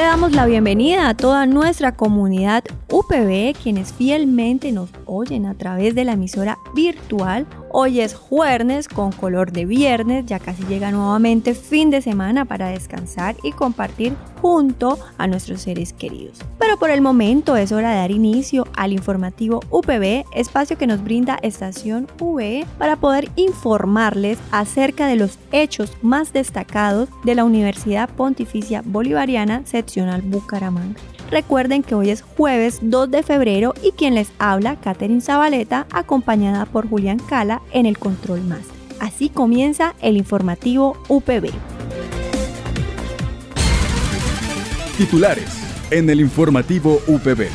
Le damos la bienvenida a toda nuestra comunidad UPB, quienes fielmente nos oyen a través de la emisora virtual Hoy es jueves con color de viernes, ya casi llega nuevamente fin de semana para descansar y compartir junto a nuestros seres queridos. Pero por el momento es hora de dar inicio al informativo UPB, espacio que nos brinda Estación V para poder informarles acerca de los hechos más destacados de la Universidad Pontificia Bolivariana Seccional Bucaramanga. Recuerden que hoy es jueves 2 de febrero y quien les habla, Catherine Zabaleta, acompañada por Julián Cala en el Control Más. Así comienza el informativo UPB. Titulares en el informativo UPB.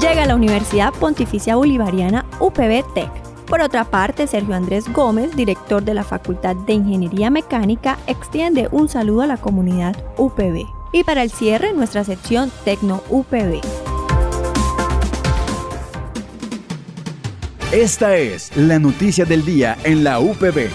Llega a la Universidad Pontificia Bolivariana UPB Tech por otra parte, Sergio Andrés Gómez, director de la Facultad de Ingeniería Mecánica, extiende un saludo a la comunidad UPB. Y para el cierre, nuestra sección Tecno UPB. Esta es la noticia del día en la UPB.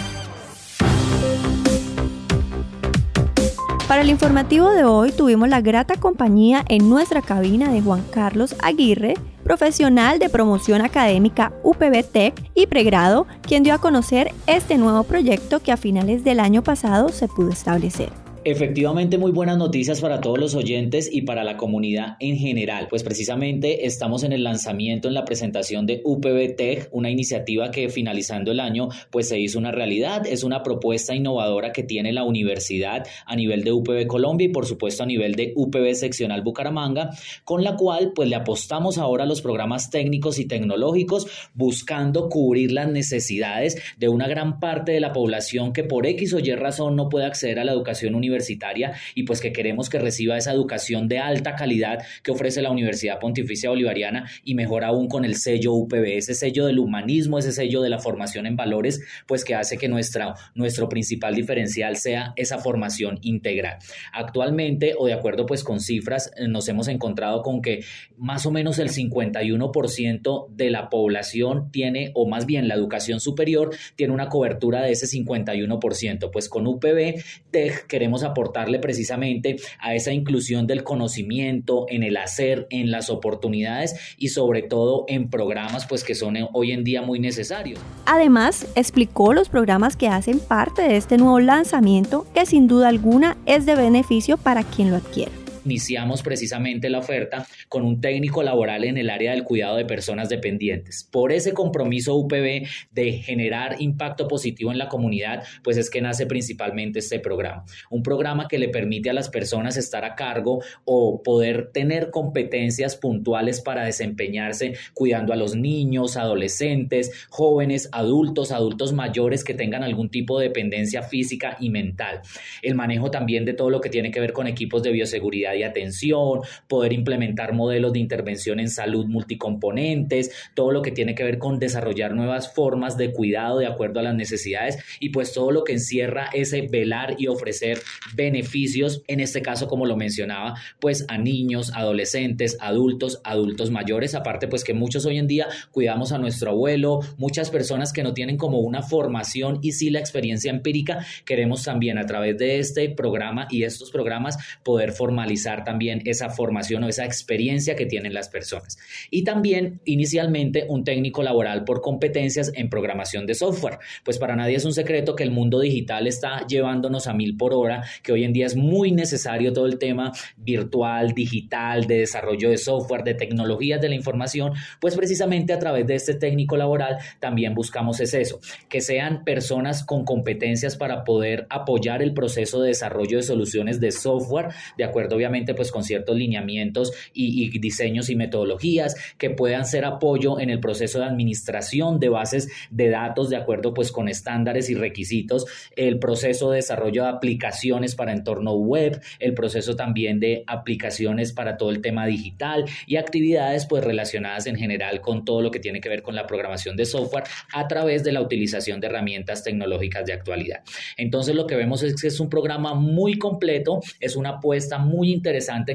Para el informativo de hoy tuvimos la grata compañía en nuestra cabina de Juan Carlos Aguirre, profesional de promoción académica UPB Tech y pregrado, quien dio a conocer este nuevo proyecto que a finales del año pasado se pudo establecer. Efectivamente, muy buenas noticias para todos los oyentes y para la comunidad en general. Pues precisamente estamos en el lanzamiento, en la presentación de UPB Tech, una iniciativa que finalizando el año pues se hizo una realidad. Es una propuesta innovadora que tiene la universidad a nivel de UPB Colombia y por supuesto a nivel de UPB Seccional Bucaramanga, con la cual pues le apostamos ahora a los programas técnicos y tecnológicos buscando cubrir las necesidades de una gran parte de la población que por X o Y razón no puede acceder a la educación universitaria universitaria y pues que queremos que reciba esa educación de alta calidad que ofrece la Universidad Pontificia Bolivariana y mejor aún con el sello UPB, ese sello del humanismo, ese sello de la formación en valores, pues que hace que nuestra, nuestro principal diferencial sea esa formación integral. Actualmente, o de acuerdo pues con cifras, eh, nos hemos encontrado con que más o menos el 51% de la población tiene, o más bien la educación superior, tiene una cobertura de ese 51%. Pues con UPB TEC queremos aportarle precisamente a esa inclusión del conocimiento, en el hacer, en las oportunidades y sobre todo en programas pues que son hoy en día muy necesarios. Además, explicó los programas que hacen parte de este nuevo lanzamiento que sin duda alguna es de beneficio para quien lo adquiere iniciamos precisamente la oferta con un técnico laboral en el área del cuidado de personas dependientes. Por ese compromiso UPB de generar impacto positivo en la comunidad, pues es que nace principalmente este programa. Un programa que le permite a las personas estar a cargo o poder tener competencias puntuales para desempeñarse cuidando a los niños, adolescentes, jóvenes, adultos, adultos mayores que tengan algún tipo de dependencia física y mental. El manejo también de todo lo que tiene que ver con equipos de bioseguridad y atención, poder implementar modelos de intervención en salud multicomponentes, todo lo que tiene que ver con desarrollar nuevas formas de cuidado de acuerdo a las necesidades y pues todo lo que encierra ese velar y ofrecer beneficios, en este caso como lo mencionaba, pues a niños, adolescentes, adultos, adultos mayores, aparte pues que muchos hoy en día cuidamos a nuestro abuelo, muchas personas que no tienen como una formación y sí la experiencia empírica, queremos también a través de este programa y estos programas poder formalizar también esa formación o esa experiencia que tienen las personas. Y también inicialmente un técnico laboral por competencias en programación de software. Pues para nadie es un secreto que el mundo digital está llevándonos a mil por hora, que hoy en día es muy necesario todo el tema virtual, digital, de desarrollo de software, de tecnologías de la información, pues precisamente a través de este técnico laboral también buscamos es eso, que sean personas con competencias para poder apoyar el proceso de desarrollo de soluciones de software, de acuerdo obviamente pues con ciertos lineamientos y, y diseños y metodologías que puedan ser apoyo en el proceso de administración de bases de datos de acuerdo pues con estándares y requisitos, el proceso de desarrollo de aplicaciones para entorno web, el proceso también de aplicaciones para todo el tema digital y actividades pues relacionadas en general con todo lo que tiene que ver con la programación de software a través de la utilización de herramientas tecnológicas de actualidad. Entonces lo que vemos es que es un programa muy completo, es una apuesta muy interesante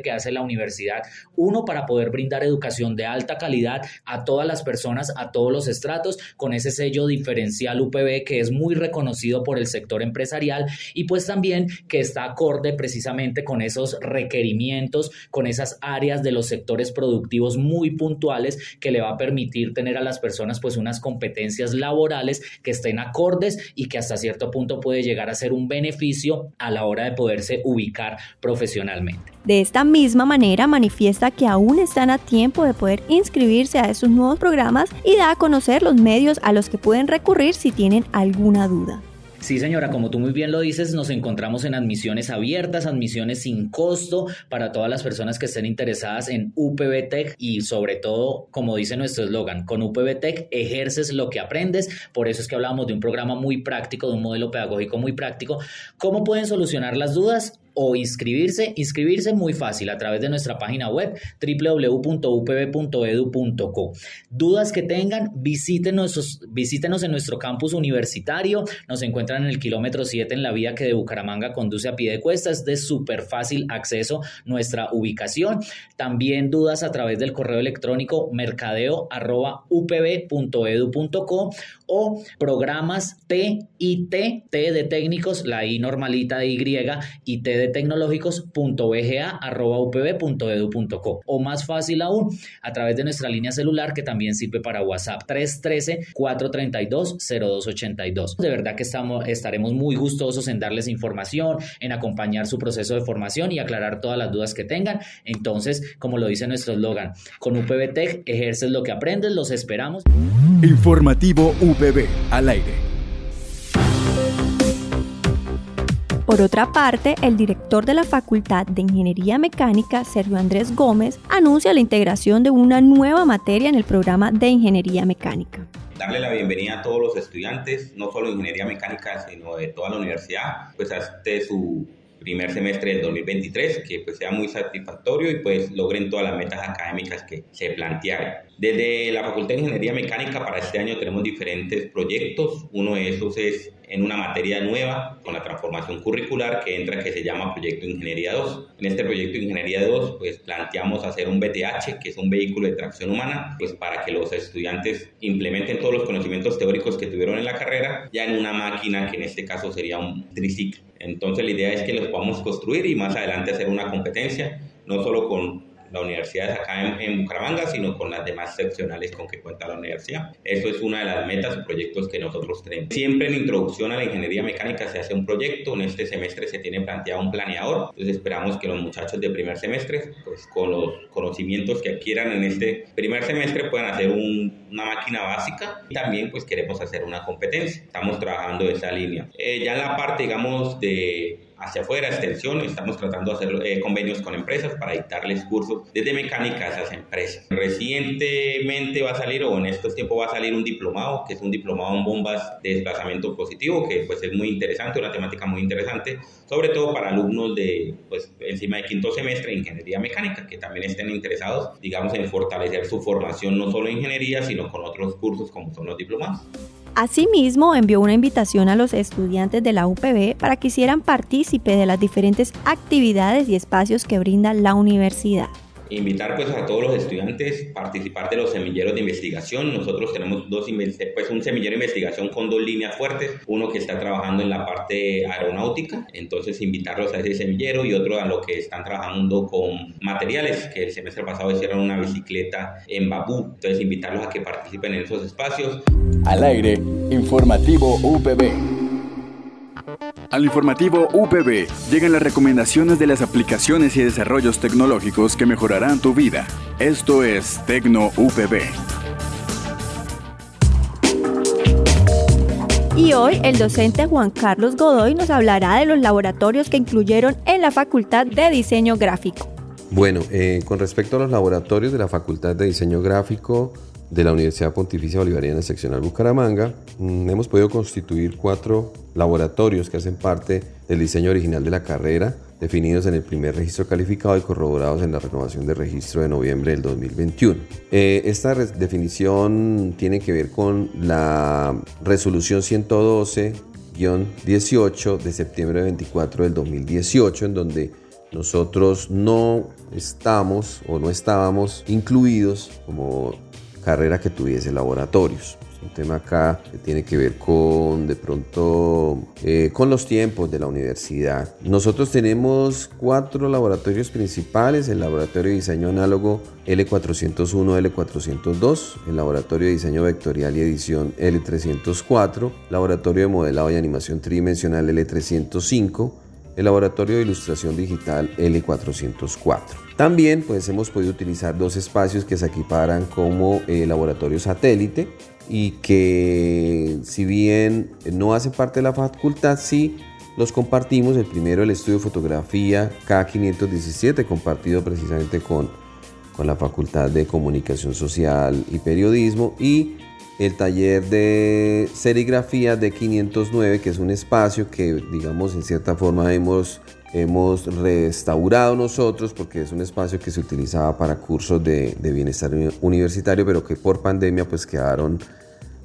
que hace la universidad, uno para poder brindar educación de alta calidad a todas las personas, a todos los estratos, con ese sello diferencial UPB que es muy reconocido por el sector empresarial y pues también que está acorde precisamente con esos requerimientos, con esas áreas de los sectores productivos muy puntuales que le va a permitir tener a las personas pues unas competencias laborales que estén acordes y que hasta cierto punto puede llegar a ser un beneficio a la hora de poderse ubicar profesionalmente. De esta misma manera manifiesta que aún están a tiempo de poder inscribirse a esos nuevos programas y da a conocer los medios a los que pueden recurrir si tienen alguna duda. Sí, señora, como tú muy bien lo dices, nos encontramos en admisiones abiertas, admisiones sin costo para todas las personas que estén interesadas en UPB Tech y sobre todo, como dice nuestro eslogan, con UPB Tech ejerces lo que aprendes. Por eso es que hablamos de un programa muy práctico, de un modelo pedagógico muy práctico. ¿Cómo pueden solucionar las dudas? O inscribirse, inscribirse muy fácil a través de nuestra página web www.upb.edu.co. Dudas que tengan, visítenos, visítenos en nuestro campus universitario. Nos encuentran en el kilómetro 7 en la vía que de Bucaramanga conduce a pie de cuesta. Es de súper fácil acceso nuestra ubicación. También dudas a través del correo electrónico mercadeo.upb.edu.co o programas T y T, T de técnicos, la I normalita de Y y T de tecnológicos.vga.upb.edu.co o más fácil aún a través de nuestra línea celular que también sirve para WhatsApp 313-432-0282. De verdad que estamos, estaremos muy gustosos en darles información, en acompañar su proceso de formación y aclarar todas las dudas que tengan. Entonces, como lo dice nuestro eslogan, con UPB Tech ejerces lo que aprendes, los esperamos. Informativo UPB al aire. Por otra parte, el director de la Facultad de Ingeniería Mecánica, Sergio Andrés Gómez, anuncia la integración de una nueva materia en el programa de Ingeniería Mecánica. Darle la bienvenida a todos los estudiantes, no solo de Ingeniería Mecánica, sino de toda la universidad, pues hasta su primer semestre del 2023, que pues sea muy satisfactorio y pues logren todas las metas académicas que se plantearon. Desde la Facultad de Ingeniería Mecánica para este año tenemos diferentes proyectos. Uno de esos es en una materia nueva con la transformación curricular que entra que se llama Proyecto Ingeniería 2. En este proyecto Ingeniería 2 pues planteamos hacer un BTH que es un vehículo de tracción humana pues para que los estudiantes implementen todos los conocimientos teóricos que tuvieron en la carrera ya en una máquina que en este caso sería un triciclo. Entonces la idea es que los podamos construir y más adelante hacer una competencia no solo con la universidad es acá en, Bucaramanga, sino con las demás seccionales con que cuenta la universidad. Eso es una de las metas o proyectos que nosotros tenemos. Siempre en introducción a la ingeniería mecánica se hace un proyecto, en este semestre se tiene planteado un planeador, entonces esperamos que los muchachos de primer semestre, pues con los conocimientos que adquieran en este primer semestre puedan hacer una máquina básica y también pues queremos hacer una competencia. Estamos trabajando esa línea. Eh, ya en la parte, digamos, de hacia afuera, extensión, estamos tratando de hacer eh, convenios con empresas para dictarles cursos desde mecánica a esas empresas. Recientemente va a salir, o en estos tiempos va a salir un diplomado, que es un diplomado en bombas de desplazamiento positivo, que pues es muy interesante, una temática muy interesante, sobre todo para alumnos de, pues, encima de quinto semestre de ingeniería mecánica, que también estén interesados, digamos, en fortalecer su formación no solo en ingeniería, sino con otros cursos como son los diplomados. Asimismo, envió una invitación a los estudiantes de la UPB para que hicieran partícipe de las diferentes actividades y espacios que brinda la universidad invitar pues a todos los estudiantes a participar de los semilleros de investigación. Nosotros tenemos dos pues un semillero de investigación con dos líneas fuertes, uno que está trabajando en la parte aeronáutica, entonces invitarlos a ese semillero y otro a lo que están trabajando con materiales, que el semestre pasado hicieron una bicicleta en Babú, entonces invitarlos a que participen en esos espacios. Al aire, informativo UPB. Al informativo UPB llegan las recomendaciones de las aplicaciones y desarrollos tecnológicos que mejorarán tu vida. Esto es Tecno UPB. Y hoy el docente Juan Carlos Godoy nos hablará de los laboratorios que incluyeron en la Facultad de Diseño Gráfico. Bueno, eh, con respecto a los laboratorios de la Facultad de Diseño Gráfico de la Universidad Pontificia Bolivariana Seccional Bucaramanga, mm, hemos podido constituir cuatro laboratorios que hacen parte del diseño original de la carrera definidos en el primer registro calificado y corroborados en la renovación de registro de noviembre del 2021. Eh, esta definición tiene que ver con la resolución 112-18 de septiembre 24 del 2018, en donde nosotros no estamos o no estábamos incluidos como carrera que tuviese laboratorios un tema acá que tiene que ver con de pronto eh, con los tiempos de la universidad. Nosotros tenemos cuatro laboratorios principales, el laboratorio de diseño análogo L401, L402, el laboratorio de diseño vectorial y edición L304, laboratorio de modelado y animación tridimensional L305, el laboratorio de ilustración digital L404. También pues hemos podido utilizar dos espacios que se equiparan como eh, laboratorio satélite y que si bien no hacen parte de la facultad, sí los compartimos. El primero, el estudio de fotografía K517, compartido precisamente con, con la Facultad de Comunicación Social y Periodismo. Y el taller de serigrafía de 509, que es un espacio que, digamos, en cierta forma hemos, hemos restaurado nosotros, porque es un espacio que se utilizaba para cursos de, bienestar universitario, pero que por pandemia pues quedaron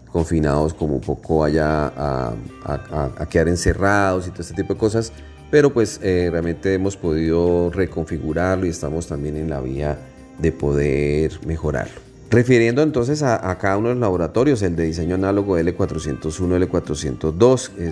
confinados como un poco allá a, quedar encerrados y todo este tipo de cosas, pero pues eh, realmente hemos podido reconfigurarlo y estamos también en la vía de poder mejorarlo. Refiriendo entonces a, cada uno de los laboratorios, el de diseño análogo L401, L402,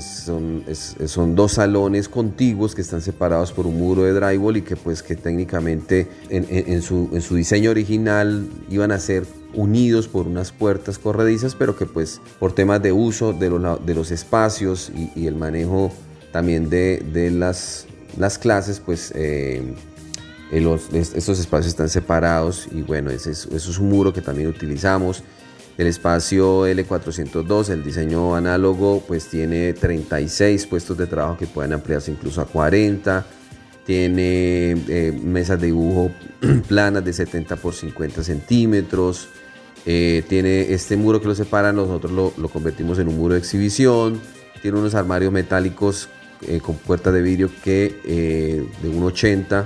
son, dos salones contiguos que están separados por un muro de drywall y que pues que técnicamente en, su, en su diseño original iban a ser unidos por unas puertas corredizas, pero que pues por temas de uso de los, de los espacios y, el manejo también de, de las, las, clases, pues eh, los, estos espacios están separados y bueno, ese es, eso es un muro que también utilizamos. El espacio L402, el diseño análogo, pues tiene 36 puestos de trabajo que pueden ampliarse incluso a 40. Tiene eh, mesas de dibujo planas de 70 por 50 centímetros. Eh, tiene este muro que lo separa, nosotros lo, convertimos en un muro de exhibición. Tiene unos armarios metálicos eh, con puertas de vidrio que eh, de 1,80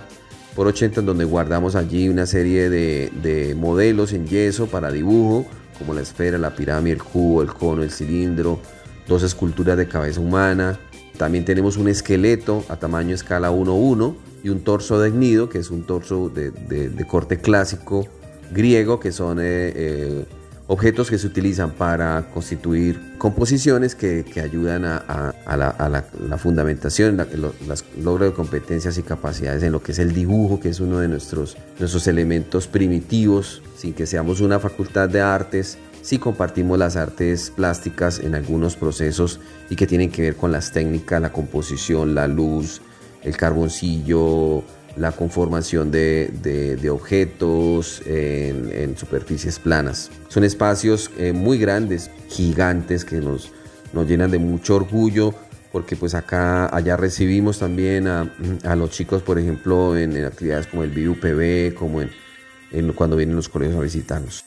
por 80 en donde guardamos allí una serie de, de, modelos en yeso para dibujo, como la esfera, la pirámide, el cubo, el cono, el cilindro, dos esculturas de cabeza humana. También tenemos un esqueleto a tamaño escala 1-1 y un torso de nido, que es un torso de corte clásico griego, que son eh, eh, objetos que se utilizan para constituir composiciones que, ayudan a, la, fundamentación, los logros de competencias y capacidades en lo que es el dibujo, que es uno de nuestros, nuestros elementos primitivos, sin que seamos una facultad de artes, si compartimos las artes plásticas en algunos procesos y que tienen que ver con las técnicas, la composición, la luz, el carboncillo, la conformación de, objetos en, superficies planas. Son espacios eh, muy grandes, gigantes, que nos, nos llenan de mucho orgullo porque pues acá, allá recibimos también a, los chicos, por ejemplo, en, actividades como el BUPB, como en, cuando vienen los colegios a visitarnos.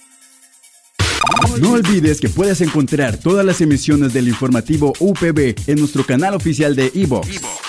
No olvides que puedes encontrar todas las emisiones del informativo UPB en nuestro canal oficial de iVox,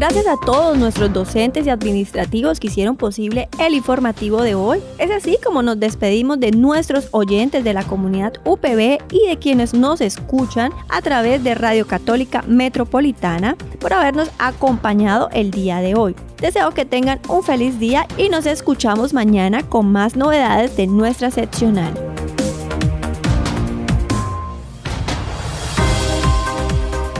Gracias a todos nuestros docentes y administrativos que hicieron posible el informativo de hoy. Es así como nos despedimos de nuestros oyentes de la comunidad UPB y de quienes nos escuchan a través de Radio Católica Metropolitana por habernos acompañado el día de hoy. Deseo que tengan un feliz día y nos escuchamos mañana con más novedades de nuestra seccional.